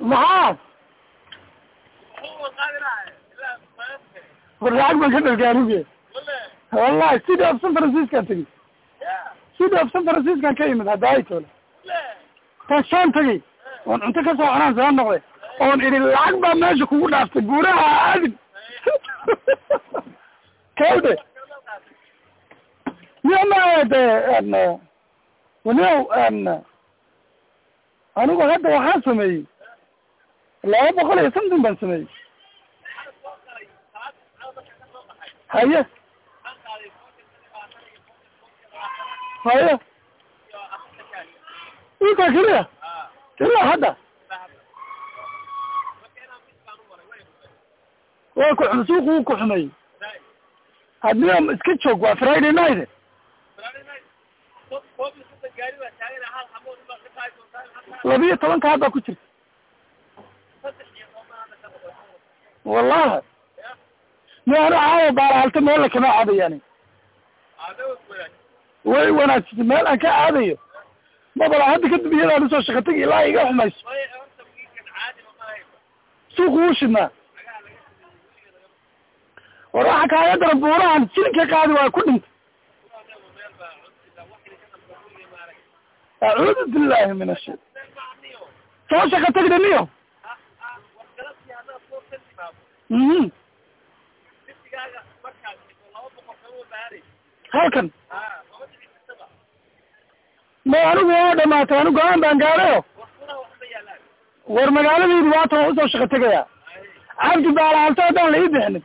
معاذ. هو لا ما والله سيدي اب سان فرانسيسكو سيدي اب سان فرانسيسكو كيمد هدايته لا. تجي وان أنت كسو أنا زمان نقدي oon idhi lacag baa meesha kugu dhaaftay guuraha aadin kawde anigu hadda waxaan sameeyey. Laba boqol iyo something baan sameeyey. Haye. Haye. Intaa keliya. Ilaa hadda. Waa ku xum suuqu wuu ku xumeeyey hadniyo iska joog waa friday night labiyo tobanka hadda ku jirta wallahi mi anu caawa baalaalta meella kama aadayani way wanaajisay meel aan ka aadayo mabala hadda kadib iyadaan u soo shaka tagi ilaa iga xumayso suuqu wuu shidnaa. War waxa kaaga daran buurahan jilinka qaadi waa ku dhintay. Acuudu billahi min ashai soo shaka tagda niyo mhm halkan ma anigu waa dhamaatay anigu go'aan baan gaadhayo war magaaladaydu waatan waa u soo shaka tegayaa cabdi baalaalto haddaan la ii bixinin